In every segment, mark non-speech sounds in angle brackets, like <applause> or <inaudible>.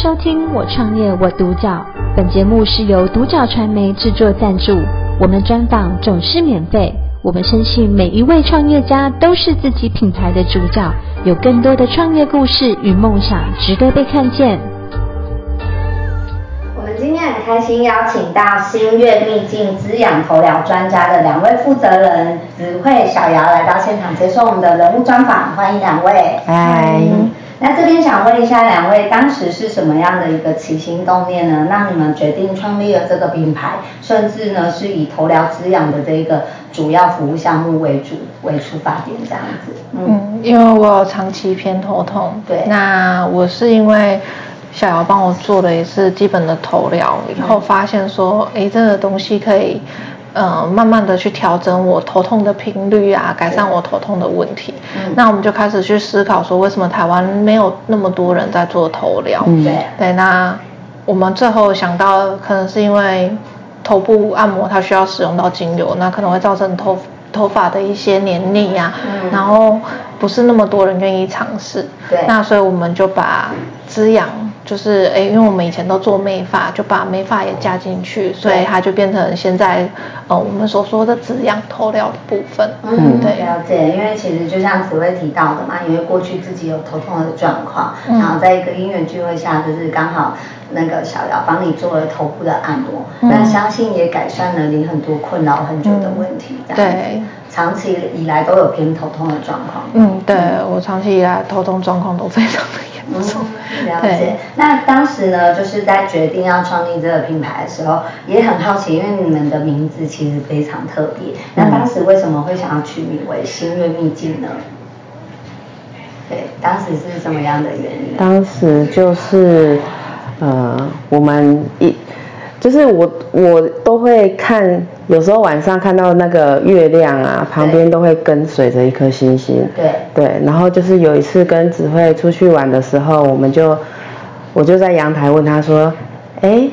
收听我创业我独角，本节目是由独角传媒制作赞助，我们专访总是免费。我们相信每一位创业家都是自己品牌的主角，有更多的创业故事与梦想值得被看见。我们今天很开心邀请到新月秘境滋养头疗专家的两位负责人子慧、小姚来到现场接受我们的人物专访，欢迎两位。嗨。那这边想问一下两位，当时是什么样的一个起心动念呢？让你们决定创立了这个品牌，甚至呢是以头疗滋养的这个主要服务项目为主为出发点这样子？嗯，嗯因为我有长期偏头痛，对，那我是因为小姚帮我做的也是基本的头疗，以后发现说，哎，这个东西可以。呃，慢慢的去调整我头痛的频率啊，改善我头痛的问题。嗯，那我们就开始去思考说，为什么台湾没有那么多人在做头疗？嗯，对。那我们最后想到，可能是因为头部按摩它需要使用到精油，那可能会造成头头发的一些黏腻呀，嗯，然后不是那么多人愿意尝试。对，那所以我们就把滋养。就是哎，因为我们以前都做美发，就把美发也加进去，所以它就变成现在呃我们所说的止痒透料的部分。嗯，对，了解。因为其实就像紫薇提到的嘛，因为过去自己有头痛的状况，嗯、然后在一个音乐聚会下，就是刚好那个小姚帮你做了头部的按摩，那、嗯、相信也改善了你很多困扰很久的问题。嗯、对，长期以来都有偏头痛的状况。嗯，对，我长期以来头痛状况都非常的。嗯，了解。那当时呢，就是在决定要创立这个品牌的时候，也很好奇，因为你们的名字其实非常特别。那当时为什么会想要取名为新月秘境呢？对，当时是什么样的原因？当时就是，呃，我们一。就是我我都会看，有时候晚上看到那个月亮啊，旁边都会跟随着一颗星星。对。对，然后就是有一次跟子慧出去玩的时候，我们就我就在阳台问他说：“哎，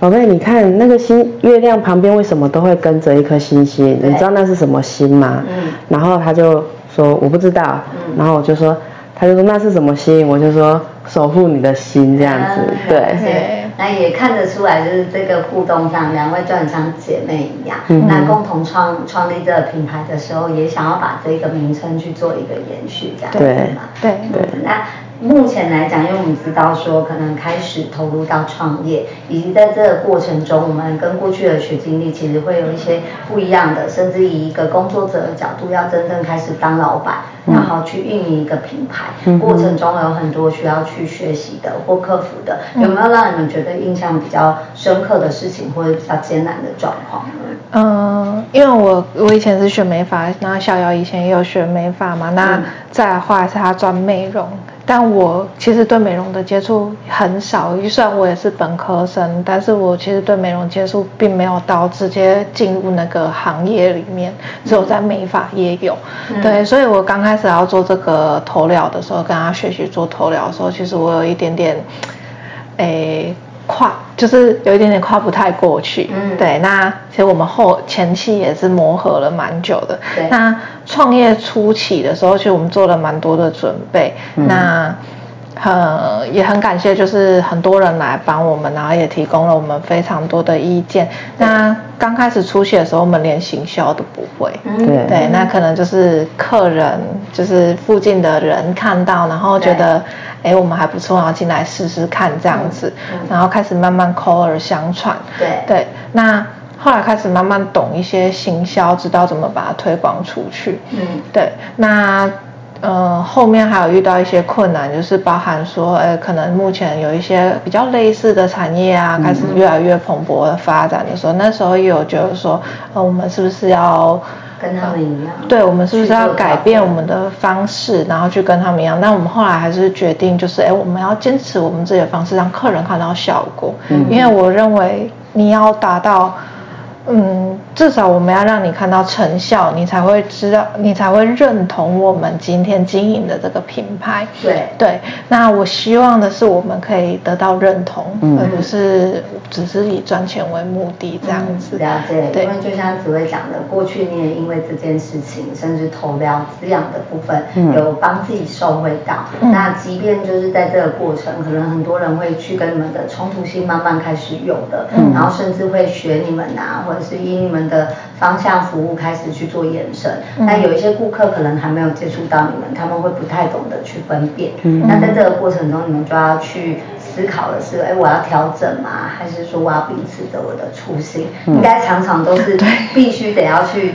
宝贝，你看那个星月亮旁边为什么都会跟着一颗星星？你知道那是什么星吗？”嗯。然后他就说：“我不知道。”嗯。然后我就说，他就说那是什么星？我就说守护你的心这样子。对。对。那也看得出来，就是这个互动上，两位就很像姐妹一样。嗯、那共同创创立这个品牌的时候，也想要把这个名称去做一个延续，这样子嘛。对对。嗯、那目前来讲，因为我们知道说，可能开始投入到创业，以及在这个过程中，我们跟过去的学经历，其实会有一些不一样的，甚至以一个工作者的角度，要真正开始当老板。然后去运营一个品牌，嗯、过程中有很多需要去学习的或克服的，嗯、有没有让你们觉得印象比较深刻的事情，或者比较艰难的状况？嗯，因为我我以前是学美发，然后小瑶以前也有学美发嘛，那再后来是他专美容。但我其实对美容的接触很少，就算我也是本科生，但是我其实对美容接触并没有到直接进入那个行业里面，只有在美发也有。嗯、对，所以我刚开始要做这个头疗的时候，跟他学习做头疗的时候，其实我有一点点，诶。跨就是有一点点跨不太过去，嗯，对。那其实我们后前期也是磨合了蛮久的。对。那创业初期的时候，其实我们做了蛮多的准备。嗯。那呃也很感谢，就是很多人来帮我们，然后也提供了我们非常多的意见。那刚开始初期的时候，我们连行销都不会。嗯。对。对，那可能就是客人，就是附近的人看到，然后觉得。哎，我们还不错，然后进来试试看这样子，嗯嗯、然后开始慢慢口耳相传。对对，那后来开始慢慢懂一些行销，知道怎么把它推广出去。嗯，对。那呃后面还有遇到一些困难，就是包含说，哎，可能目前有一些比较类似的产业啊，开始越来越蓬勃的发展的时候，嗯、那时候也有觉得说，呃，我们是不是要？跟他们一样，嗯、对，我们是不是要改变我们的方式，然后去跟他们一样？那我们后来还是决定，就是哎，我们要坚持我们自己的方式，让客人看到效果。嗯，因为我认为你要达到嗯，至少我们要让你看到成效，你才会知道，你才会认同我们今天经营的这个品牌。对。对，那我希望的是我们可以得到认同，嗯、而不是只是以赚钱为目的这样子。嗯、了解，对，因为就像紫薇讲的，过去你也因为这件事情，甚至投疗滋养的部分，嗯、有帮自己受惠到。嗯、那即便就是在这个过程，可能很多人会去跟你们的冲突性慢慢开始有的，嗯、然后甚至会学你们啊，或者是以你们的方向服务开始去做延伸，嗯、但有一些顾客可能还没有接触到你们，他们会不太懂得去分辨。嗯、那在这个过程中，你们就要去思考的是，哎，我要调整吗？还是说我要秉持着我的初心？嗯、应该常常都是 <laughs> 必须得要去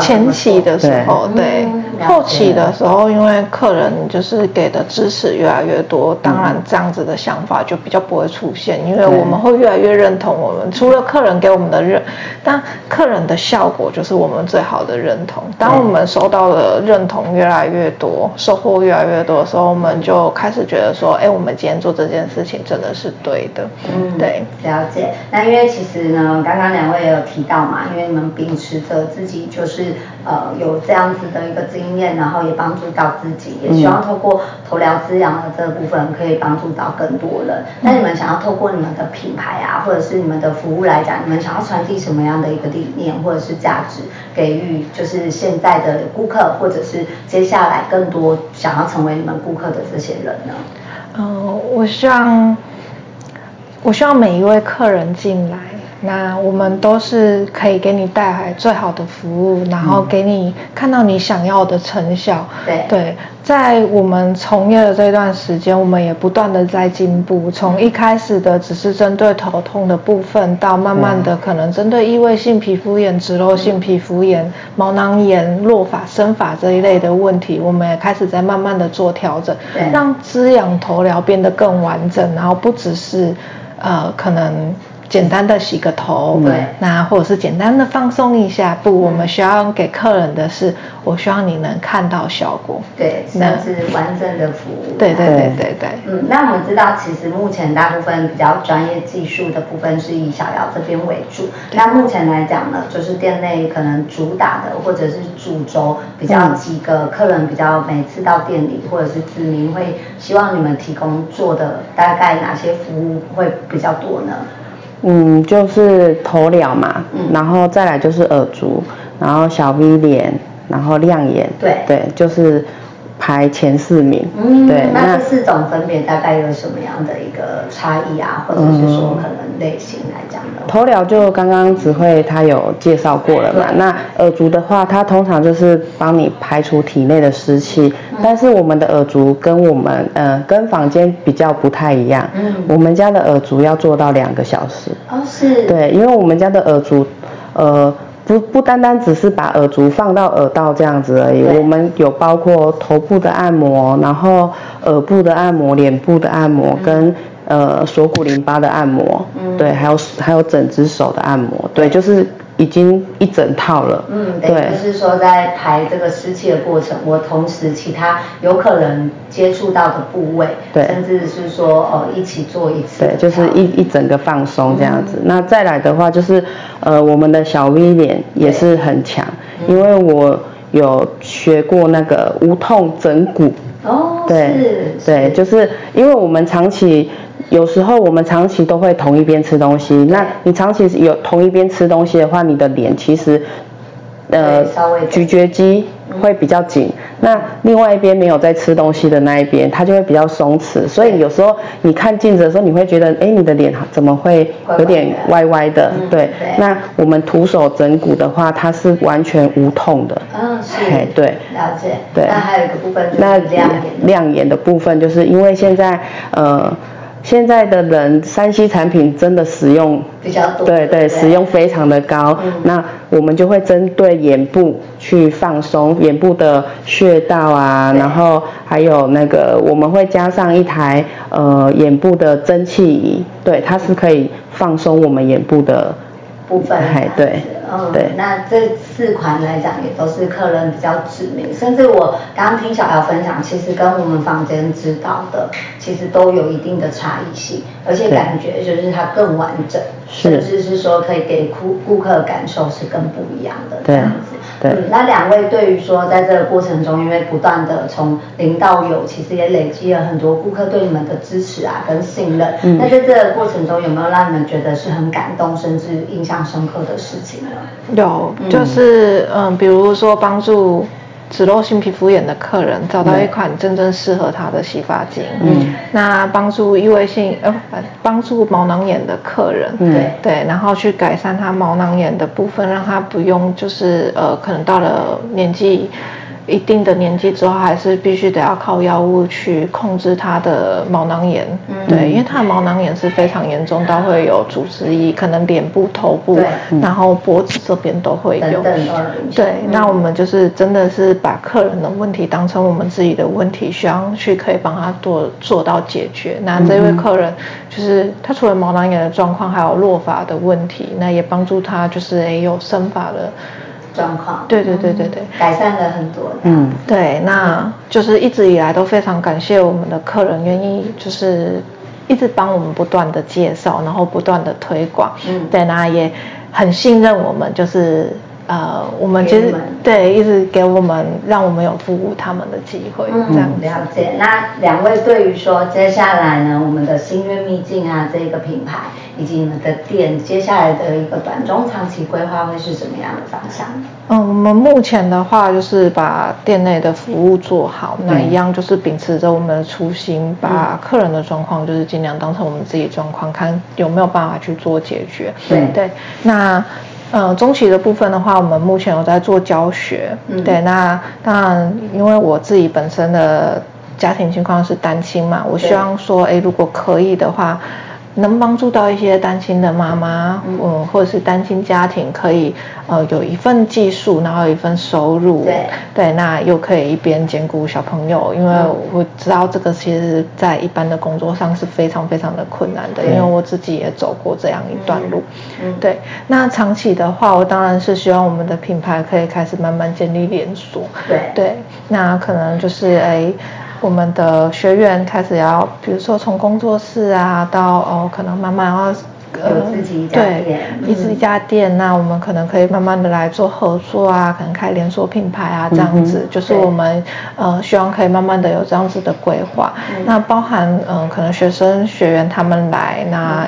前期的时候，对，对后期的时候，因为客人就是给的支持越来越多，当然这样子的想法就比较不会出现，因为我们会越来越认同我们，除了客人给我们的认，但客人的效果就是我们最好的认同。当我们收到的认同越来越多，收获越来越多的时候，我们就开始觉得说，哎，我们今天做这件事情真的是对的。嗯，对，了解。那因为其实呢，刚刚两位也有提到嘛，因为你们秉持着自己就是呃有这样子的一个经验，然后也帮助到自己，也希望透过头疗滋养的这个部分可以帮助到更多人。那你们想要透过你们的品牌啊，或者是你们的服务来讲，你们想要传递什么样的一个理念或者是价值，给予就是现在的顾客，或者是接下来更多想要成为你们顾客的这些人呢？嗯、呃，我希望，我希望每一位客人进来。那我们都是可以给你带来最好的服务，然后给你看到你想要的成效。对对，在我们从业的这段时间，我们也不断的在进步。从一开始的只是针对头痛的部分，到慢慢的可能针对异位性皮肤炎、脂漏性皮肤炎、毛囊炎、落发、生发这一类的问题，我们也开始在慢慢的做调整，对让滋养头疗变得更完整，然后不只是呃可能。简单的洗个头，对，那或者是简单的放松一下。不，我们需要给客人的是，我希望你能看到效果。对，那是完整的服务。对对对对对。嗯，那我们知道，其实目前大部分比较专业技术的部分是以小姚这边为主。那目前来讲呢，就是店内可能主打的或者是主轴比较几个客人比较每次到店里或者是指明会希望你们提供做的大概哪些服务会比较多呢？嗯，就是头疗嘛，嗯、然后再来就是耳足，然后小 V 脸，然后亮眼，对。对，就是排前四名。嗯，对。那这四种分别大概有什么样的一个差异啊，或者是说可能类型来讲呢？嗯、头疗就刚刚紫慧他有介绍过了嘛，那耳烛的话，它通常就是帮你排除体内的湿气。但是我们的耳烛跟我们呃跟房间比较不太一样，嗯，我们家的耳烛要做到两个小时，哦是，对，因为我们家的耳烛，呃不不单单只是把耳烛放到耳道这样子而已，我们有包括头部的按摩，然后耳部的按摩、脸部的按摩跟、嗯、呃锁骨淋巴的按摩，嗯，对，还有还有整只手的按摩，对，就是。已经一整套了，嗯，等于就是说在排这个湿气的过程，我同时其他有可能接触到的部位，对，甚至是说呃一起做一次，对，就是一一整个放松这样子。嗯、那再来的话就是呃我们的小 V 脸也是很强，因为我有学过那个无痛整骨，哦，对，是对，就是因为我们长期。有时候我们长期都会同一边吃东西，那你长期有同一边吃东西的话，你的脸其实，呃，咀嚼肌会比较紧。那另外一边没有在吃东西的那一边，它就会比较松弛。所以有时候你看镜子的时候，你会觉得，哎，你的脸怎么会有点歪歪的？对。那我们徒手整骨的话，它是完全无痛的。嗯，是。对。了解。对。那还有一个部分就是亮眼。亮眼的部分，就是因为现在，呃。现在的人三 C 产品真的使用比较多，对对，使用非常的高。嗯、那我们就会针对眼部去放松眼部的穴道啊，然后还有那个我们会加上一台呃眼部的蒸汽仪，对，它是可以放松我们眼部的部分。对，嗯，对。那这四款来讲，也都是客人比较知名，甚至我刚刚听小姚分享，其实跟我们房间知道的，其实都有一定的差异性，而且感觉就是它更完整，甚至是说可以给顾顾客感受是更不一样的这样子。对，嗯，那两位对于说在这个过程中，因为不断的从零到有，其实也累积了很多顾客对你们的支持啊跟信任。嗯，那在这个过程中，有没有让你们觉得是很感动，甚至印象深刻的事情呢？有，就是嗯，嗯，比如说帮助。脂漏性皮肤炎的客人找到一款真正适合他的洗发精，嗯，那帮助异位性呃帮助毛囊炎的客人，对、嗯、对，然后去改善他毛囊炎的部分，让他不用就是呃可能到了年纪。一定的年纪之后，还是必须得要靠药物去控制他的毛囊炎。嗯，对，因为他的毛囊炎是非常严重，到会有组织液，可能脸部、头部，然后脖子这边都会有。对，那我们就是真的是把客人的问题当成我们自己的问题，希望去可以帮他做做到解决。那这位客人就是他除了毛囊炎的状况，还有落发的问题，那也帮助他就是也有生发的。状况，对对对对对，改善了很多。嗯，对，那就是一直以来都非常感谢我们的客人愿意就是一直帮我们不断的介绍，然后不断的推广。嗯，对，那也很信任我们，就是。呃，我们其实对一直给我们，让我们有服务他们的机会，嗯、这样了解。那两位对于说接下来呢，我们的新月秘境啊这个品牌以及你们的店，接下来的一个短中长期规划会是什么样的方向？嗯，我们目前的话就是把店内的服务做好，那一样就是秉持着我们的初心，把客人的状况就是尽量当成我们自己状况，看有没有办法去做解决。对对，那。呃，中期的部分的话，我们目前有在做教学。嗯，对，那当然，因为我自己本身的家庭情况是单亲嘛，我希望说，哎，如果可以的话。能帮助到一些单亲的妈妈，嗯，或者是单亲家庭，可以呃有一份技术，然后有一份收入，对，对，那又可以一边兼顾小朋友，因为我知道这个其实在一般的工作上是非常非常的困难的，因为我自己也走过这样一段路，嗯，对。那长期的话，我当然是希望我们的品牌可以开始慢慢建立连锁，对，对，那可能就是哎。我们的学员开始要，比如说从工作室啊，到哦，可能慢慢要，呃，自己一家店，对，一直一家店，那我们可能可以慢慢的来做合作啊，可能开连锁品牌啊，这样子，嗯、就是我们呃，希望可以慢慢的有这样子的规划。嗯、那包含嗯、呃，可能学生学员他们来那。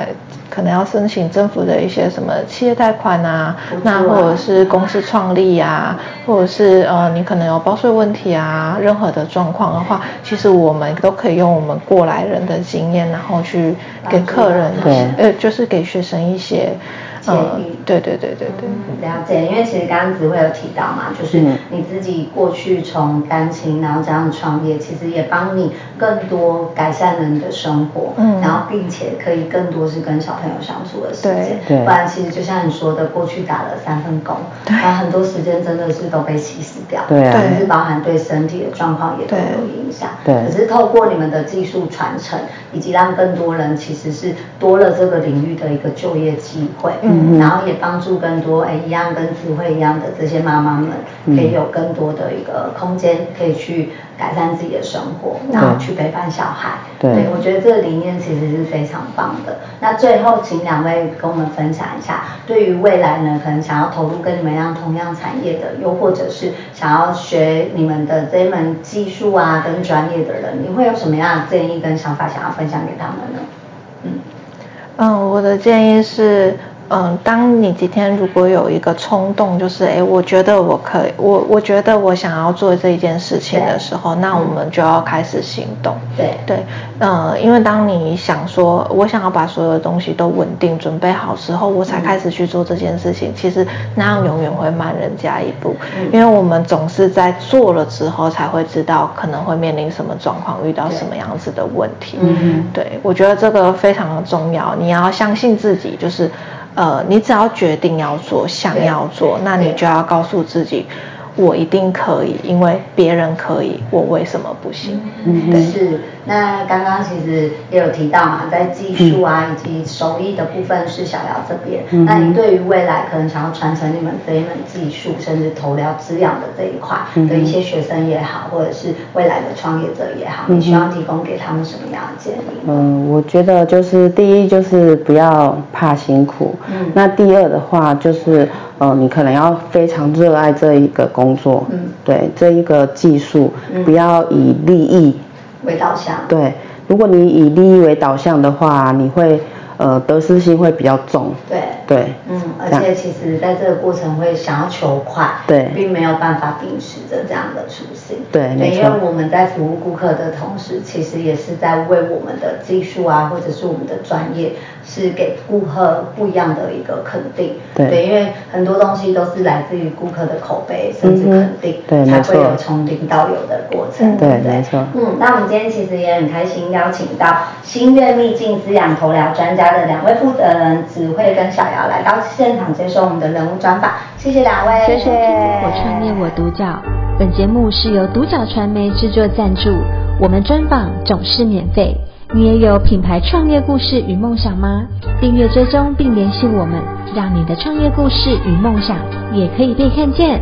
嗯可能要申请政府的一些什么企业贷款啊，啊那或者是公司创立啊，或者是呃你可能有报税问题啊，任何的状况的话，其实我们都可以用我们过来人的经验，然后去给客人，对，呃，就是给学生一些。建议、嗯，对对对对对，了解。因为其实刚刚子慧有提到嘛，就是你自己过去从单亲，然后这样创业，其实也帮你更多改善了你的生活，嗯，然后并且可以更多是跟小朋友相处的时间，对，不然其实就像你说的，过去打了三份工，对，然后很多时间真的是都被稀释掉，对，甚至包含对身体的状况也都有影响，对。可是透过你们的技术传承，以及让更多人其实是多了这个领域的一个就业机会，嗯。嗯、然后也帮助更多哎一样跟子慧一样的这些妈妈们，可以有更多的一个空间，可以去改善自己的生活，然后去陪伴小孩。对，对我觉得这个理念其实是非常棒的。那最后请两位跟我们分享一下，对于未来呢，可能想要投入跟你们一样同样产业的，又或者是想要学你们的这一门技术啊跟专业的人，你会有什么样的建议跟想法想要分享给他们呢？嗯嗯，我的建议是。嗯，当你今天如果有一个冲动，就是哎，我觉得我可以，我我觉得我想要做这一件事情的时候，那我们就要开始行动。对。对，嗯，因为当你想说我想要把所有的东西都稳定准备好之后，我才开始去做这件事情，其实那样永远会慢人家一步，因为我们总是在做了之后才会知道可能会面临什么状况，遇到什么样子的问题。嗯，对，我觉得这个非常的重要，你要相信自己，就是。呃，你只要决定要做，想要做，那你就要告诉自己，我一定可以，因为别人可以，我为什么不行？嗯，对。是。那刚刚其实也有提到嘛，在技术啊以及手艺的部分是小姚这边。嗯。那你对于未来可能想要传承你们这一门技术，甚至投疗滋养的这一块的一些学生也好，或者是未来的创业者也好，你希望提供给他们什么样的建议？嗯，我觉得就是第一就是不要怕辛苦。嗯。那第二的话就是，呃，你可能要非常热爱这一个工作。嗯。对，这一个技术，不要以利益。为导向，对，如果你以利益为导向的话，你会呃得失心会比较重。对对，嗯，而且其实在这个过程会想要求快，对，并没有办法秉持着这样的初心。对，没错。因为我们在服务顾客的同时，其实也是在为我们的技术啊，或者是我们的专业。是给顾客不一样的一个肯定，对，对，因为很多东西都是来自于顾客的口碑，甚至肯定，嗯、才会有从零到有的过程，对，对，没错。嗯，那我们今天其实也很开心邀请到新月秘境滋养头疗专的两位负责人子慧跟小姚来到现场接受我们的人物专访，谢谢两位，谢谢。我创业我独角，本节目是由独角传媒制作赞助，我们专访总是免费。你也有品牌创业故事与梦想吗？订阅追踪并联系我们，让你的创业故事与梦想也可以被看见。